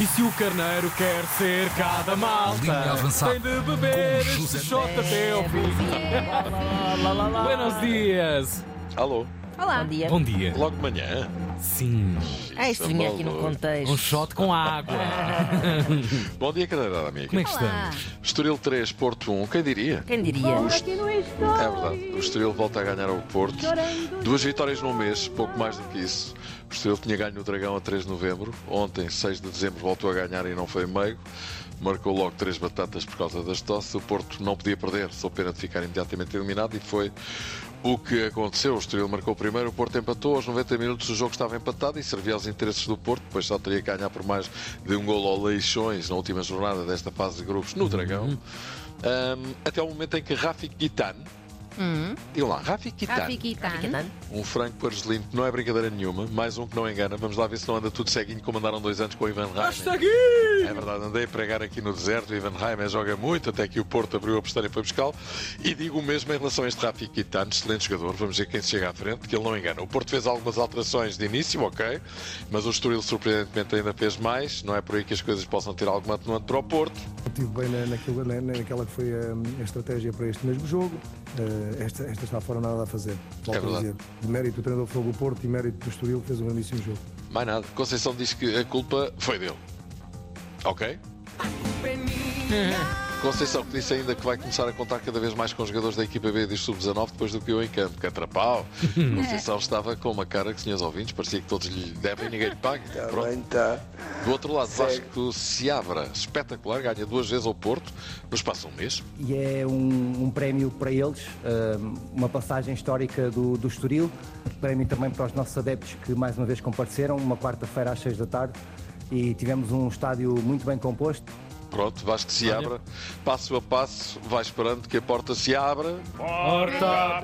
E se o carneiro quer ser cada malta, tem de beber este shot até ao fim. Buenos dias. Alô, Olá. Bom dia. Bom dia. logo de manhã. Sim, Ah, isto vinha aqui no contexto. um shot com água. Bom dia, cadeirada amiga. Como é que Olá. estamos? Estoril 3, Porto 1, quem diria? Quem diria? É verdade, o Estoril volta a ganhar ao Porto. Duas vitórias num mês, pouco mais do que isso. O Estoril tinha ganho o Dragão a 3 de novembro. Ontem, 6 de dezembro, voltou a ganhar e não foi meigo. Marcou logo três batatas por causa das tosses. O Porto não podia perder, só pena de ficar imediatamente eliminado e foi o que aconteceu. O Estoril marcou primeiro, o Porto empatou. Aos 90 minutos o jogo estava empatado e servia aos interesses do Porto. Depois só teria que ganhar por mais de um gol ao Leixões na última jornada desta fase de grupos no Dragão. Ahm, até o momento em que Rafik Digam lá, Rafi Guitan, Kitan. um franco argelino que não é brincadeira nenhuma, mais um que não engana. Vamos lá ver se não anda tudo ceguinho como andaram dois anos com o Ivan Rainer. É verdade, andei a pregar aqui no deserto. O Ivan Reimer joga muito, até que o Porto abriu a e foi buscá-lo. E digo o mesmo em relação a este Rafi Kitano, excelente jogador. Vamos ver quem se chega à frente, que ele não engana. O Porto fez algumas alterações de início, ok, mas o Estoril surpreendentemente ainda fez mais. Não é por aí que as coisas possam ter alguma atenuante para o Porto. Estive bem na, naquilo, na, naquela que foi a, a estratégia para este mesmo jogo. Eh, esta, esta está fora nada a fazer. Volto É a dizer. De mérito do treinador foi o Porto e mérito do Estoril que fez um grandíssimo jogo. Mais nada. Conceição diz que a culpa foi dele. Ok? Conceição que disse ainda que vai começar a contar cada vez mais com os jogadores da equipa B dos Sub-19 depois do que eu em campo. Catrapau. Conceição estava com uma cara que, senhores ouvintes, parecia que todos lhe devem e ninguém lhe paga. Pronto. Do outro lado, Vasco Seabra, espetacular, ganha duas vezes ao Porto no espaço de um mês. e é um, um prémio para eles, um, uma passagem histórica do, do Estoril, prémio também para os nossos adeptos que mais uma vez compareceram, uma quarta-feira às seis da tarde e tivemos um estádio muito bem composto. Pronto, Vasco Seabra, passo a passo, vai esperando que a porta se abra. Porta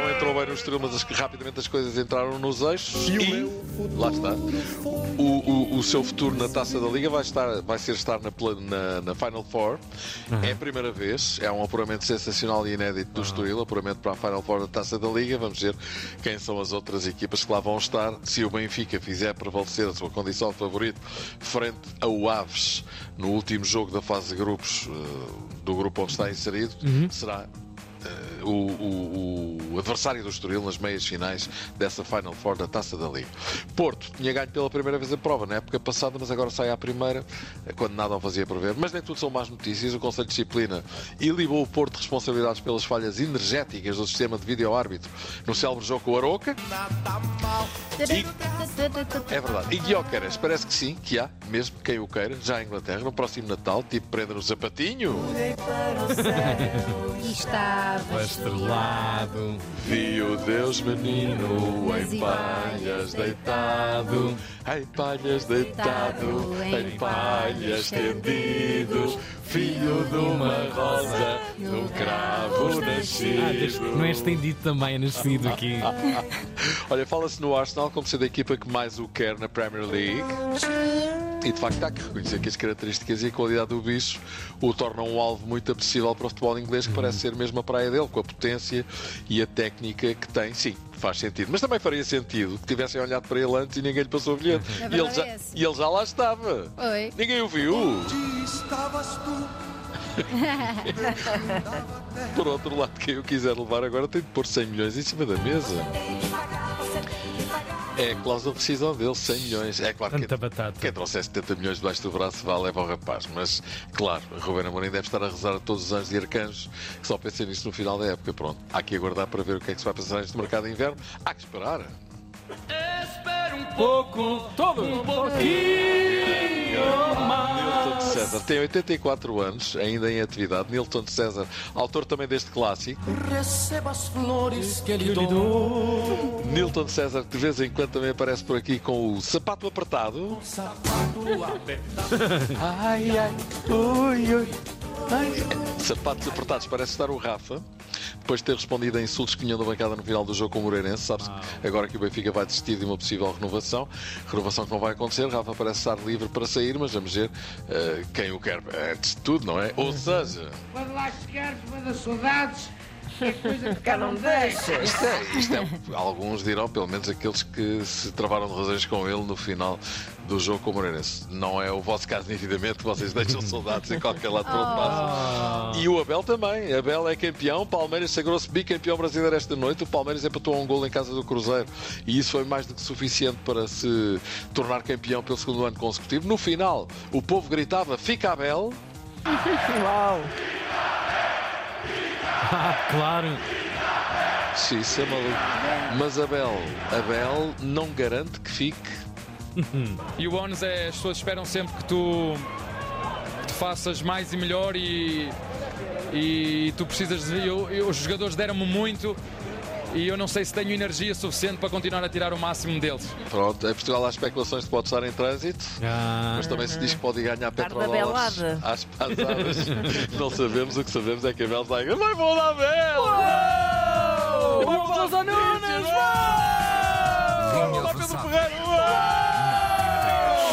Não entrou bem no Estoril, mas as- rapidamente as coisas entraram nos eixos e, lá está. O, o- o seu futuro na Taça da Liga vai, estar, vai ser estar na, na- na Final Four. É a primeira vez, é um apuramento sensacional e inédito do Estoril, apuramento para a Final Four da Taça da Liga. Vamos ver quem são as outras equipas que lá vão estar. Se o Benfica fizer prevalecer a sua condição de favorito frente ao Aves no último jogo da fase de grupos eh, do grupo onde está inserido, será eh, o, o- o adversário do Estoril nas meias finais dessa Final Four da Taça da Liga. Porto tinha ganho pela primeira vez a prova na época passada, mas agora sai à primeira, eh, quando nada o fazia prever. Mas nem tudo são más notícias. O Conselho de Disciplina ilibou o Porto de responsabilidades pelas falhas energéticas do sistema de vídeo-árbitro no célebre jogo com o Aroca. É verdade. E Guiocaras, parece que sim, que há, mesmo quem o queira, já em Inglaterra, no próximo Natal, tipo prenda no sapatinho. E estava estrelado. Viu Deus menino em palhas deitado, em palhas deitado, em palhas estendido, filho de uma rosa, num cravo Ah, desde que não é nascido. estendido também, é nascido aqui. Olha, fala-se no Arsenal como sendo a equipa que mais o quer na Premier League. E de facto há que reconhecer que as características e a qualidade do bicho o tornam um alvo muito apetecível para o futebol inglês, que parece ser mesmo a praia dele, com a potência e a técnica que tem. Sim, faz sentido. Mas também faria sentido que tivessem olhado para ele antes e ninguém lhe passou o bilhete. A E ele, já, é e ele já lá estava. Oi. Ninguém o viu. Por outro lado, quem o quiser levar agora tem de pôr 100 milhões em cima da mesa. É a cláusula de rescisão dele, 100 milhões. É claro que Tanta batata. quem trouxer 70 milhões debaixo do braço vai leva ao rapaz. Mas, claro, Ruben Amorim deve estar a rezar a todos os anjos e arcanjos que só pensem nisso no final da época. Pronto, há que aguardar para ver o que é que se vai passar neste mercado de inverno. Há que esperar. Pouco, todo um pouquinho mais. César tem 84 anos, ainda em atividade. Nilton de César, autor também deste clássico. Receba as flores que lhe dou. Nilton de César, que de vez em quando também aparece por aqui com o sapato apertado. Sapato apertado. Ai, ai, ui, ui. Ai. Sapatos apertados, parece estar o Rafa. Depois de ter respondido a insultos que vinham da bancada no final do jogo com o Moreirense, sabe-se que agora que o Benfica vai desistir de uma possível renovação, renovação que não vai acontecer, Rafa parece estar livre para sair, mas vamos ver eh, quem o quer. Antes de tudo, não é? Ou seja, Quando lá chegares, manda saudades Cá não deixa. Isto é, isto é, alguns dirão, pelo menos aqueles que se travaram de razões com ele no final do jogo com o Moreirense. Não é o vosso caso, nitidamente, vocês deixam soldados em qualquer lado para onde passam. E o Abel também. Abel é campeão, Palmeiras sagrou-se bicampeão brasileiro esta noite. O Palmeiras empatou um gol em casa do Cruzeiro e isso foi mais do que suficiente para se tornar campeão pelo segundo ano consecutivo. No final, o povo gritava: Fica Abel! Uau! Ah, claro. Sim, isso é maluco. Mas Abel, Abel não garante que fique. E o ONS é, as pessoas esperam sempre que tu, que tu faças mais e melhor e, e tu precisas de. Eu, eu- os jogadores deram-me muito e eu não sei se tenho energia suficiente para continuar a tirar o máximo deles. Pronto, em Portugal há especulações de que pode estar em trânsito. Ah, Mas também se diz que pode ganhar petrodólares às passadas. Não sabemos, o que sabemos é que Abel está a vai vou lá Abel! Vamos aos Nunes! Vamos lá Pedro Ferreira!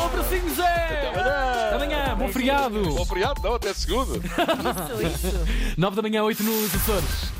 O bracinho Zé! Até amanhã, bom feriado! Bom feriado, não, até segundo. Isso, isso. 9 da manhã, 8 nos Açores.